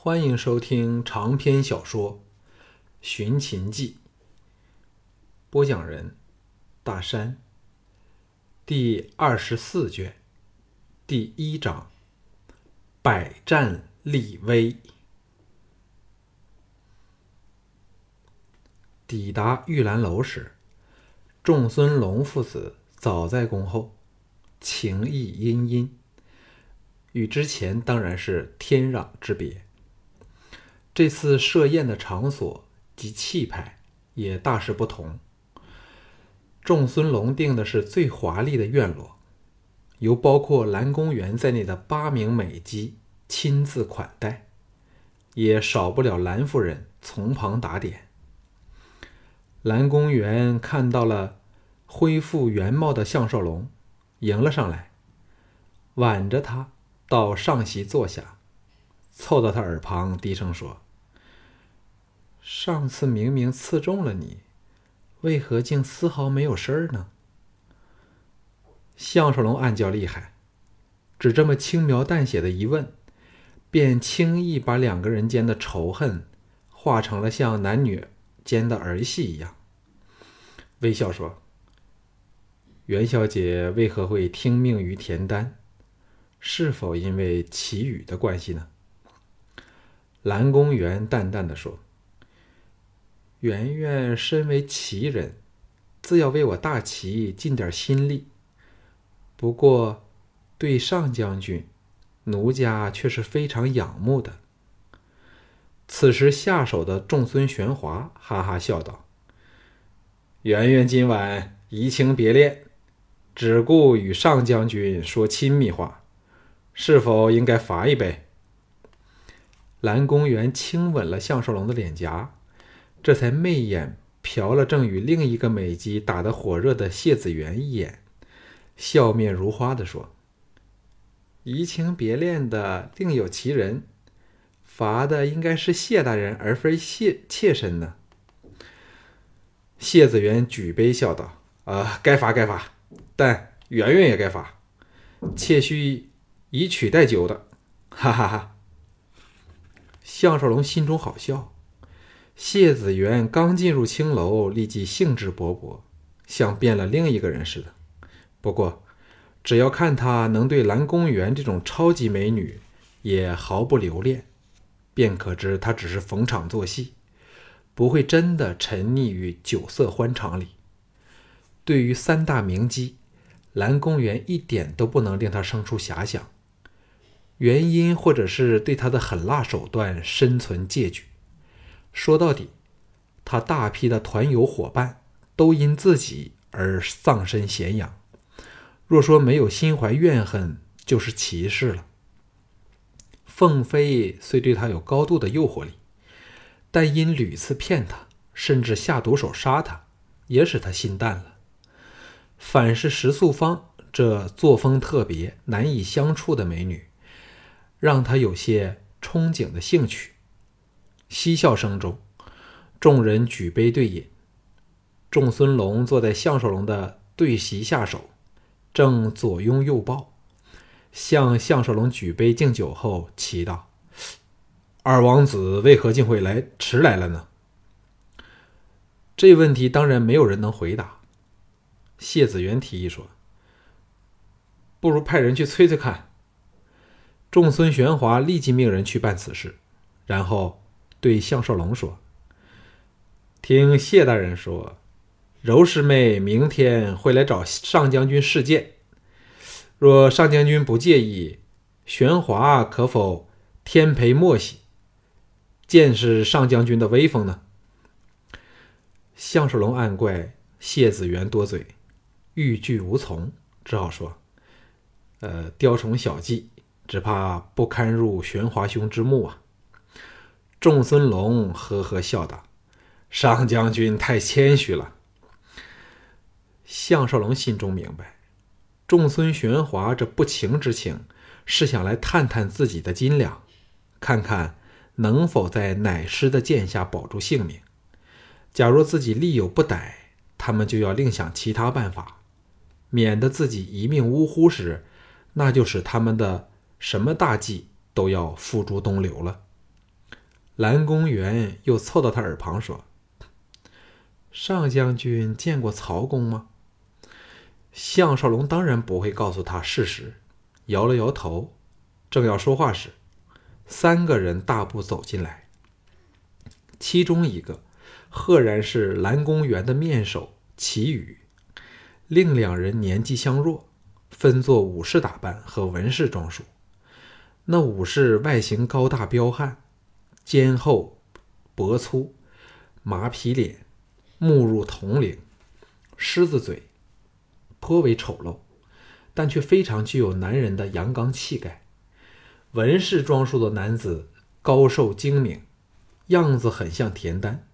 欢迎收听长篇小说《寻秦记》，播讲人：大山。第二十四卷，第一章：百战立威。抵达玉兰楼时，仲孙龙父子早在恭候，情意殷殷，与之前当然是天壤之别。这次设宴的场所及气派也大是不同。仲孙龙定的是最华丽的院落，由包括蓝公园在内的八名美姬亲自款待，也少不了蓝夫人从旁打点。蓝公园看到了恢复原貌的项少龙，迎了上来，挽着他到上席坐下，凑到他耳旁低声说：“上次明明刺中了你，为何竟丝毫没有事儿呢？”项少龙暗叫厉害，只这么轻描淡写的一问，便轻易把两个人间的仇恨化成了像男女。间的儿戏一样，微笑说：“袁小姐为何会听命于田丹？是否因为祁宇的关系呢？”蓝公园淡淡的说：“圆圆身为齐人，自要为我大齐尽点心力。不过，对上将军，奴家却是非常仰慕的。”此时下手的仲孙玄华哈哈笑道：“圆圆今晚移情别恋，只顾与上将军说亲密话，是否应该罚一杯？”蓝公园轻吻了项少龙的脸颊，这才媚眼瞟了正与另一个美姬打得火热的谢子元一眼，笑面如花的说：“移情别恋的另有其人。”罚的应该是谢大人，而非谢妾身呢。谢子元举杯笑道：“啊，该罚该罚，但圆圆也该罚，妾须以取代酒的。”哈哈哈。项少龙心中好笑。谢子元刚进入青楼，立即兴致勃勃，像变了另一个人似的。不过，只要看他能对蓝公园这种超级美女也毫不留恋。便可知他只是逢场作戏，不会真的沉溺于酒色欢场里。对于三大名妓，蓝公园一点都不能令他生出遐想。原因或者是对他的狠辣手段深存戒惧。说到底，他大批的团友伙伴都因自己而丧身咸阳。若说没有心怀怨恨，就是歧视了。凤飞虽对他有高度的诱惑力，但因屡次骗他，甚至下毒手杀他，也使他心淡了。反是石素芳这作风特别、难以相处的美女，让他有些憧憬的兴趣。嬉笑声中，众人举杯对饮。仲孙龙坐在项少龙的对席下手，正左拥右抱。向项少龙举杯敬酒后，奇道：“二王子为何竟会来迟来了呢？”这问题当然没有人能回答。谢子元提议说：“不如派人去催催看。”仲孙玄华立即命人去办此事，然后对项少龙说：“听谢大人说，柔师妹明天会来找上将军试剑。”若上将军不介意，玄华可否天陪莫喜，见识上将军的威风呢？项少龙暗怪谢子元多嘴，欲拒无从，只好说：“呃，雕虫小技，只怕不堪入玄华兄之目啊。”仲孙龙呵呵笑道：“上将军太谦虚了。”项少龙心中明白。仲孙玄华这不情之请，是想来探探自己的斤两，看看能否在乃师的剑下保住性命。假若自己力有不逮，他们就要另想其他办法，免得自己一命呜呼时，那就使他们的什么大计都要付诸东流了。蓝公园又凑到他耳旁说：“上将军见过曹公吗？”项少龙当然不会告诉他事实，摇了摇头。正要说话时，三个人大步走进来。其中一个赫然是蓝公园的面首齐宇，另两人年纪相若，分作武士打扮和文士装束。那武士外形高大彪悍，肩厚脖粗，马皮脸，目入铜铃，狮子嘴。颇为丑陋，但却非常具有男人的阳刚气概。文士装束的男子高瘦精明，样子很像田丹，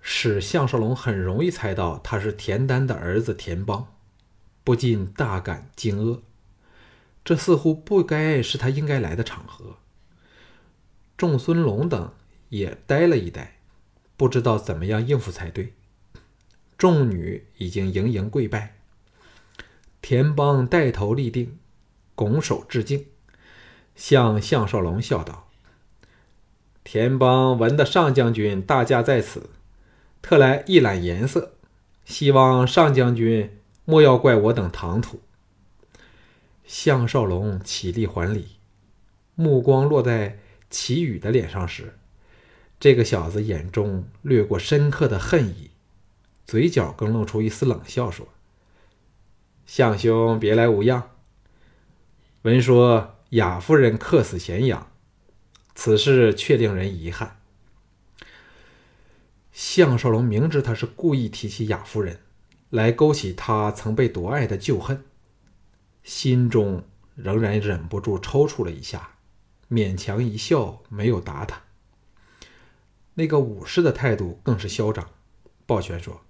使项少龙很容易猜到他是田丹的儿子田邦，不禁大感惊愕。这似乎不该是他应该来的场合。仲孙龙等也呆了一呆，不知道怎么样应付才对。众女已经盈盈跪拜。田邦带头立定，拱手致敬，向项少龙笑道：“田邦闻得上将军大驾在此，特来一览颜色，希望上将军莫要怪我等唐突。”项少龙起立还礼，目光落在齐宇的脸上时，这个小子眼中掠过深刻的恨意，嘴角更露出一丝冷笑，说。相兄别来无恙。闻说雅夫人客死咸阳，此事却令人遗憾。项少龙明知他是故意提起雅夫人，来勾起他曾被夺爱的旧恨，心中仍然忍不住抽搐了一下，勉强一笑，没有答他。那个武士的态度更是嚣张，抱拳说：“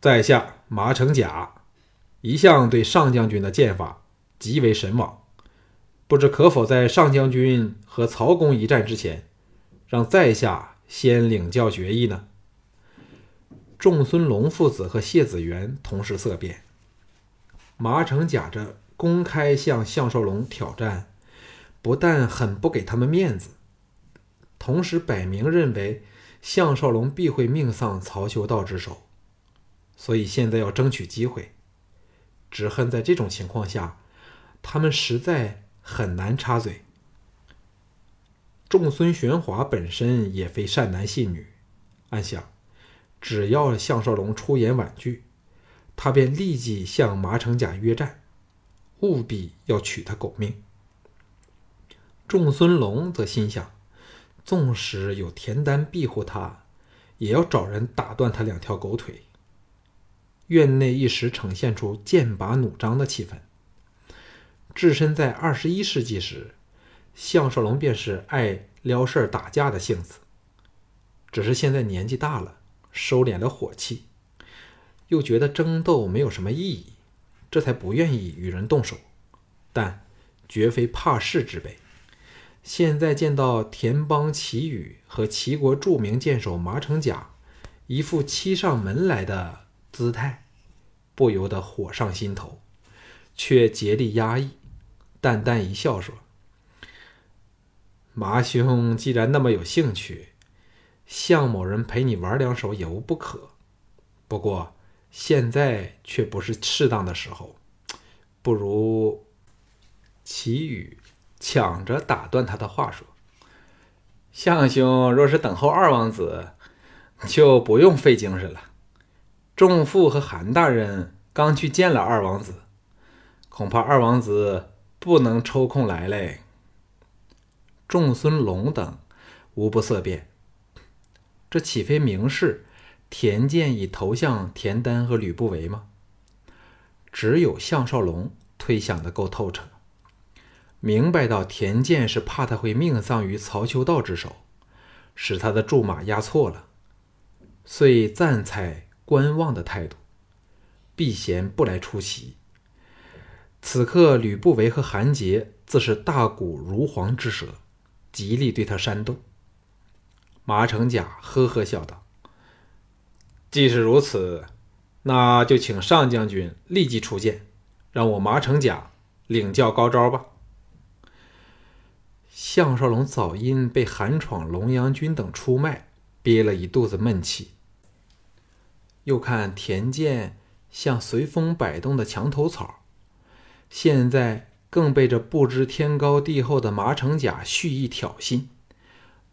在下马成甲。”一向对上将军的剑法极为神往，不知可否在上将军和曹公一战之前，让在下先领教绝艺呢？仲孙龙父子和谢子元同时色变，麻城甲着公开向项少龙挑战，不但很不给他们面子，同时摆明认为项少龙必会命丧曹修道之手，所以现在要争取机会。只恨在这种情况下，他们实在很难插嘴。仲孙玄华本身也非善男信女，暗想，只要项少龙出言婉拒，他便立即向麻城甲约战，务必要取他狗命。仲孙龙则心想，纵使有田丹庇护他，也要找人打断他两条狗腿。院内一时呈现出剑拔弩张的气氛。置身在二十一世纪时，项少龙便是爱撩事儿、打架的性子。只是现在年纪大了，收敛了火气，又觉得争斗没有什么意义，这才不愿意与人动手。但绝非怕事之辈。现在见到田邦齐宇和齐国著名剑手麻成甲，一副欺上门来的。姿态不由得火上心头，却竭力压抑，淡淡一笑说：“麻兄既然那么有兴趣，向某人陪你玩两手也无不可。不过现在却不是适当的时候，不如……”齐宇抢着打断他的话说：“向兄若是等候二王子，就不用费精神了。”仲父和韩大人刚去见了二王子，恐怕二王子不能抽空来嘞。仲孙龙等无不色变，这岂非明示田健已投向田丹和吕不韦吗？只有项少龙推想的够透彻，明白到田健是怕他会命丧于曹秋道之手，使他的驻马押错了，遂暂采。观望的态度，避嫌不来出席。此刻，吕不韦和韩杰自是大骨如簧之舌，极力对他煽动。马成甲呵呵笑道：“既是如此，那就请上将军立即出剑，让我马成甲领教高招吧。”项少龙早因被韩闯、龙阳军等出卖，憋了一肚子闷气。又看田健像随风摆动的墙头草，现在更被这不知天高地厚的麻城甲蓄意挑衅，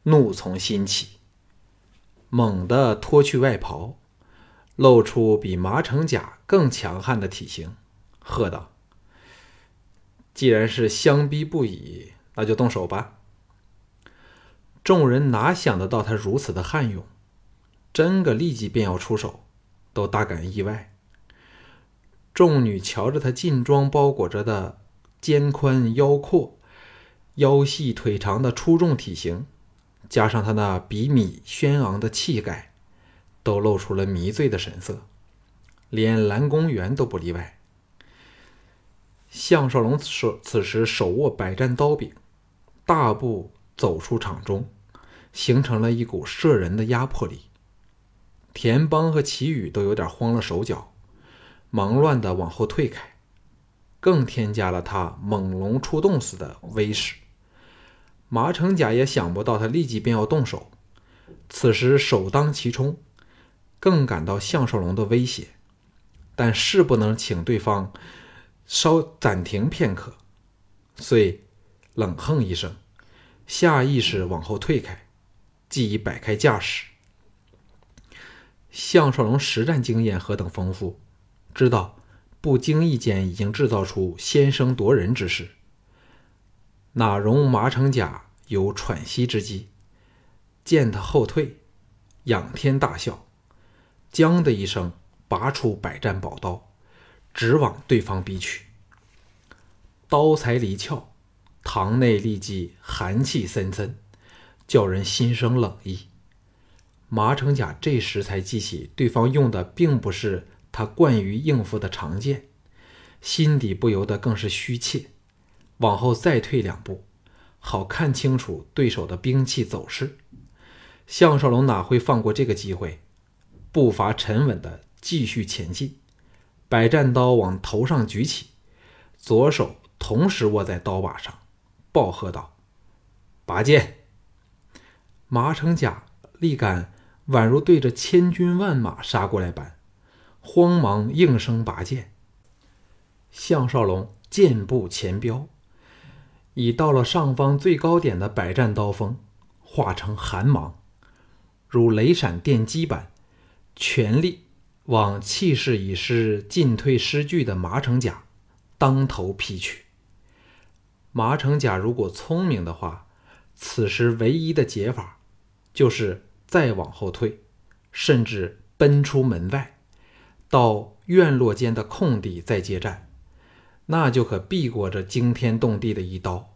怒从心起，猛地脱去外袍，露出比麻城甲更强悍的体型，喝道：“既然是相逼不已，那就动手吧。”众人哪想得到他如此的悍勇，真个立即便要出手。都大感意外。众女瞧着他劲装包裹着的肩宽腰阔、腰细腿长的出众体型，加上他那比米轩昂的气概，都露出了迷醉的神色，连蓝公园都不例外。项少龙此此时手握百战刀柄，大步走出场中，形成了一股摄人的压迫力。田邦和齐宇都有点慌了手脚，忙乱的往后退开，更添加了他猛龙出洞似的威势。麻城甲也想不到他立即便要动手，此时首当其冲，更感到项少龙的威胁，但是不能请对方稍暂停片刻，遂冷哼一声，下意识往后退开，既已摆开架势。项少龙实战经验何等丰富，知道不经意间已经制造出先声夺人之势，哪容麻城甲有喘息之机？见他后退，仰天大笑，将的一声拔出百战宝刀，直往对方逼去。刀才离鞘，堂内立即寒气森森，叫人心生冷意。麻城甲这时才记起，对方用的并不是他惯于应付的长剑，心底不由得更是虚怯，往后再退两步，好看清楚对手的兵器走势。项少龙哪会放过这个机会，步伐沉稳的继续前进，百战刀往头上举起，左手同时握在刀把上，暴喝道：“拔剑！”麻城甲力感。宛如对着千军万马杀过来般，慌忙应声拔剑。项少龙箭步前飙，已到了上方最高点的百战刀锋，化成寒芒，如雷闪电击般，全力往气势已是进退失据的麻城甲当头劈去。麻城甲如果聪明的话，此时唯一的解法就是。再往后退，甚至奔出门外，到院落间的空地再接战，那就可避过这惊天动地的一刀。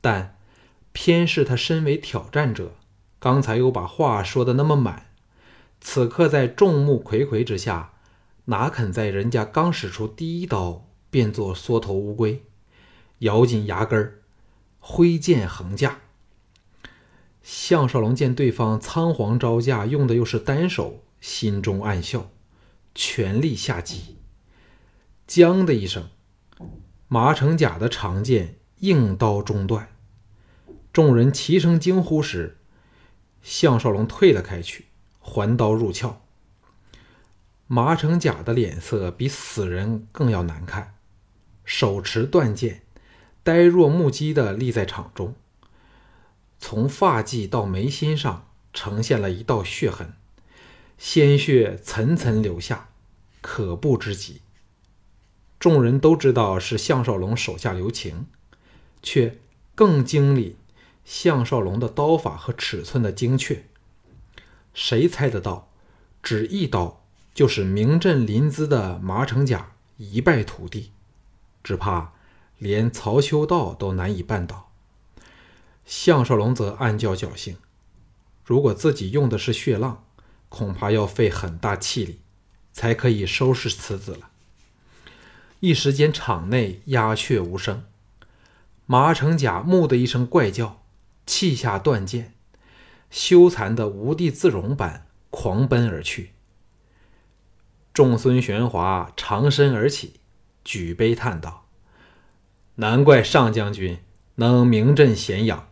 但偏是他身为挑战者，刚才又把话说的那么满，此刻在众目睽睽之下，哪肯在人家刚使出第一刀便做缩头乌龟，咬紧牙根儿，挥剑横架。项少龙见对方仓皇招架，用的又是单手，心中暗笑，全力下击。将的一声，麻城甲的长剑硬刀中断。众人齐声惊呼时，项少龙退了开去，还刀入鞘。麻城甲的脸色比死人更要难看，手持断剑，呆若木鸡的立在场中。从发髻到眉心上呈现了一道血痕，鲜血层层流下，可怖之极。众人都知道是项少龙手下留情，却更惊理项少龙的刀法和尺寸的精确。谁猜得到，只一刀就使名震临淄的麻城甲一败涂地？只怕连曹修道都难以办到。项少龙则暗叫侥幸，如果自己用的是血浪，恐怕要费很大气力，才可以收拾此子了。一时间，场内鸦雀无声。麻成甲“木”的一声怪叫，弃下断剑，羞惭的无地自容般狂奔而去。众孙玄华长身而起，举杯叹道：“难怪上将军。”能名震咸阳，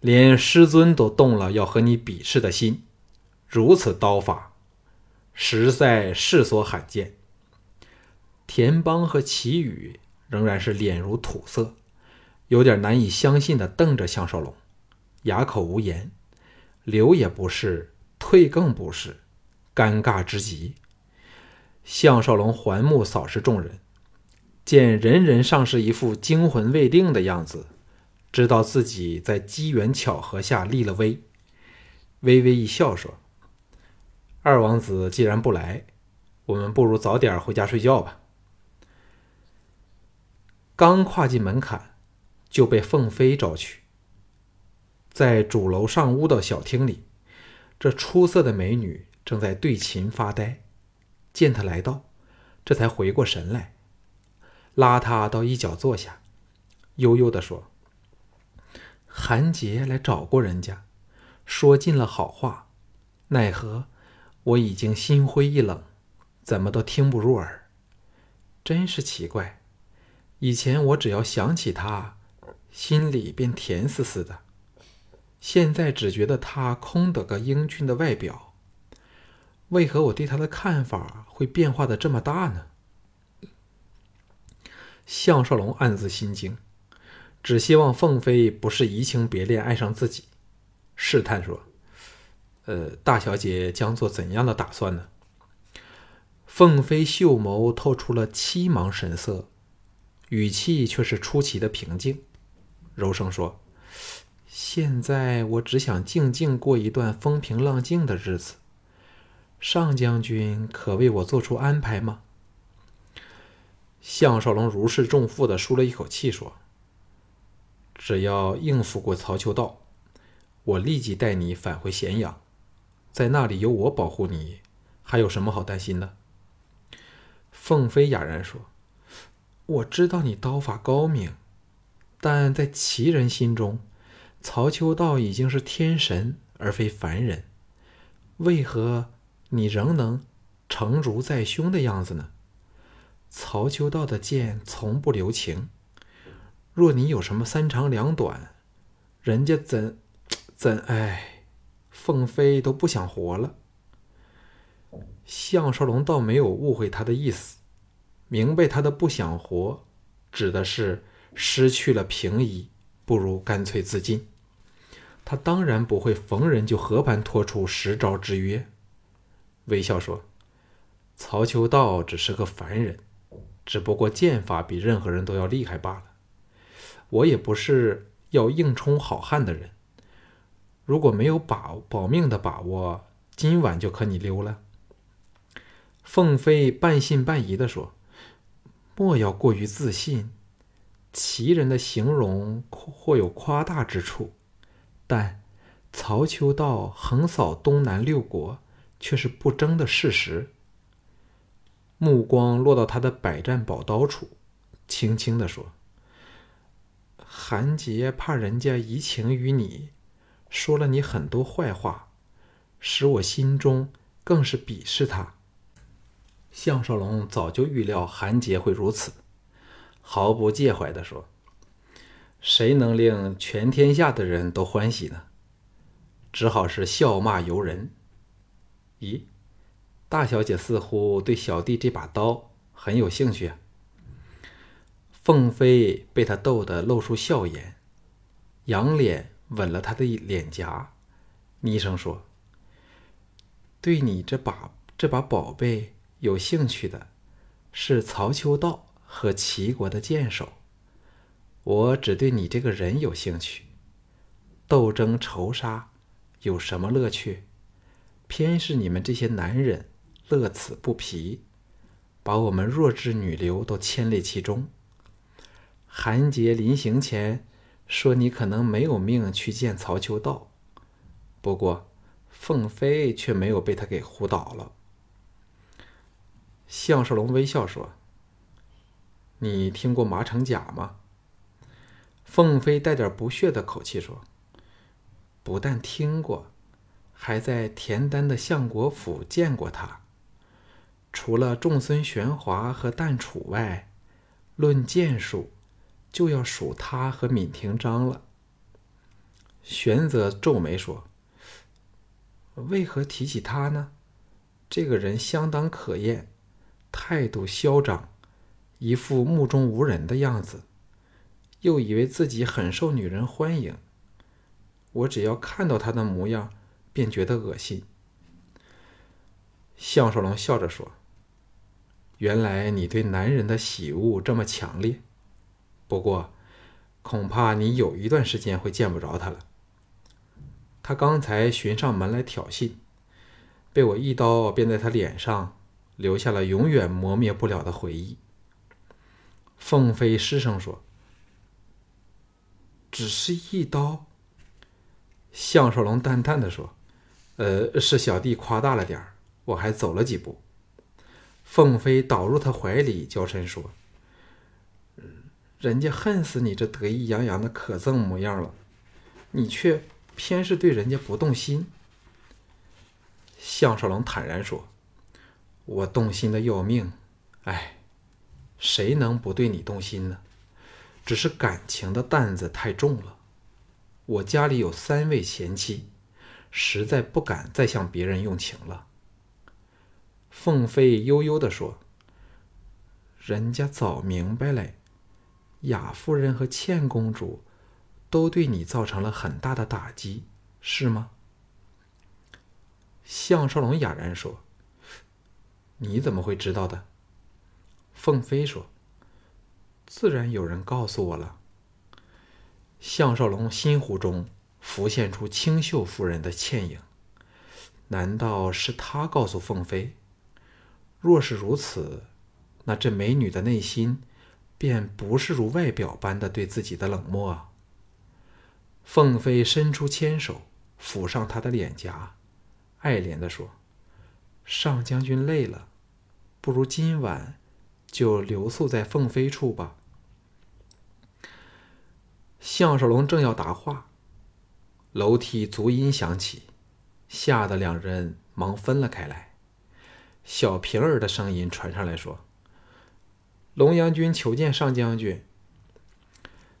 连师尊都动了要和你比试的心。如此刀法，实在世所罕见。”田邦和齐宇仍然是脸如土色，有点难以相信的瞪着项少龙，哑口无言。留也不是，退更不是，尴尬之极。项少龙环目扫视众人，见人人尚是一副惊魂未定的样子，知道自己在机缘巧合下立了威，微微一笑说：“二王子既然不来，我们不如早点回家睡觉吧。”刚跨进门槛，就被凤飞招去。在主楼上屋的小厅里，这出色的美女正在对琴发呆。见他来到，这才回过神来，拉他到一角坐下，悠悠地说：“韩杰来找过人家，说尽了好话，奈何我已经心灰意冷，怎么都听不入耳，真是奇怪。”以前我只要想起他，心里便甜丝丝的。现在只觉得他空得个英俊的外表，为何我对他的看法会变化的这么大呢？项少龙暗自心惊，只希望凤飞不是移情别恋爱上自己，试探说：“呃，大小姐将做怎样的打算呢？”凤飞秀眸透出了凄茫神色。语气却是出奇的平静，柔声说：“现在我只想静静过一段风平浪静的日子。上将军可为我做出安排吗？”项少龙如释重负的舒了一口气，说：“只要应付过曹秋道，我立即带你返回咸阳，在那里有我保护你，还有什么好担心的？”凤飞哑然说。我知道你刀法高明，但在齐人心中，曹秋道已经是天神而非凡人。为何你仍能成竹在胸的样子呢？曹秋道的剑从不留情，若你有什么三长两短，人家怎怎哎，凤飞都不想活了。项少龙倒没有误会他的意思。明白他的不想活，指的是失去了平移，不如干脆自尽。他当然不会逢人就和盘托出十招之约。微笑说：“曹秋道只是个凡人，只不过剑法比任何人都要厉害罢了。我也不是要硬冲好汉的人。如果没有把保命的把握，今晚就可你溜了。”凤飞半信半疑的说。莫要过于自信，其人的形容或有夸大之处，但曹秋道横扫东南六国却是不争的事实。目光落到他的百战宝刀处，轻轻的说：“韩杰怕人家移情于你，说了你很多坏话，使我心中更是鄙视他。”项少龙早就预料韩杰会如此，毫不介怀地说：“谁能令全天下的人都欢喜呢？只好是笑骂由人。”咦，大小姐似乎对小弟这把刀很有兴趣！凤飞被他逗得露出笑颜，仰脸吻了他的脸颊，昵声说：“对你这把这把宝贝。”有兴趣的是曹秋道和齐国的剑手，我只对你这个人有兴趣。斗争仇杀有什么乐趣？偏是你们这些男人乐此不疲，把我们弱智女流都牵累其中。韩杰临行前说你可能没有命去见曹秋道，不过凤飞却没有被他给唬倒了。项少龙微笑说：“你听过马成甲吗？”凤飞带点不屑的口气说：“不但听过，还在田丹的相国府见过他。除了仲孙玄华和淡楚外，论剑术，就要数他和闵廷章了。玄泽皱眉说：“为何提起他呢？这个人相当可厌，态度嚣张，一副目中无人的样子，又以为自己很受女人欢迎。我只要看到他的模样，便觉得恶心。”项少龙笑着说：“原来你对男人的喜恶这么强烈，不过，恐怕你有一段时间会见不着他了。他刚才寻上门来挑衅，被我一刀便在他脸上留下了永远磨灭不了的回忆。”凤飞失声说：“只是一刀。”项少龙淡淡的说：“呃，是小弟夸大了点儿。”我还走了几步，凤飞倒入他怀里，娇嗔说：“人家恨死你这得意洋洋的可憎模样了，你却偏是对人家不动心。”项少龙坦然说：“我动心的要命，哎，谁能不对你动心呢？只是感情的担子太重了。我家里有三位贤妻，实在不敢再向别人用情了。”凤飞悠悠地说：“人家早明白了，雅夫人和倩公主都对你造成了很大的打击，是吗？”项少龙哑然说：“你怎么会知道的？”凤飞说：“自然有人告诉我了。”项少龙心湖中浮现出清秀夫人的倩影，难道是他告诉凤飞？若是如此，那这美女的内心便不是如外表般的对自己的冷漠啊。凤飞伸出牵手抚上她的脸颊，爱怜的说：“上将军累了，不如今晚就留宿在凤飞处吧。”项少龙正要答话，楼梯足音响起，吓得两人忙分了开来。小平儿的声音传上来说：“龙阳君求见上将军。”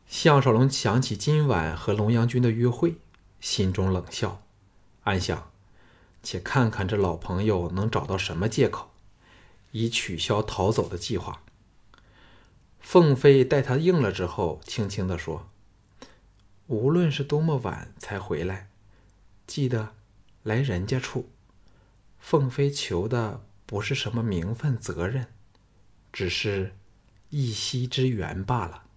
项少龙想起今晚和龙阳君的约会，心中冷笑，暗想：“且看看这老朋友能找到什么借口，以取消逃走的计划。”凤飞待他应了之后，轻轻的说：“无论是多么晚才回来，记得来人家处。”凤飞求的。不是什么名分责任，只是一夕之缘罢了。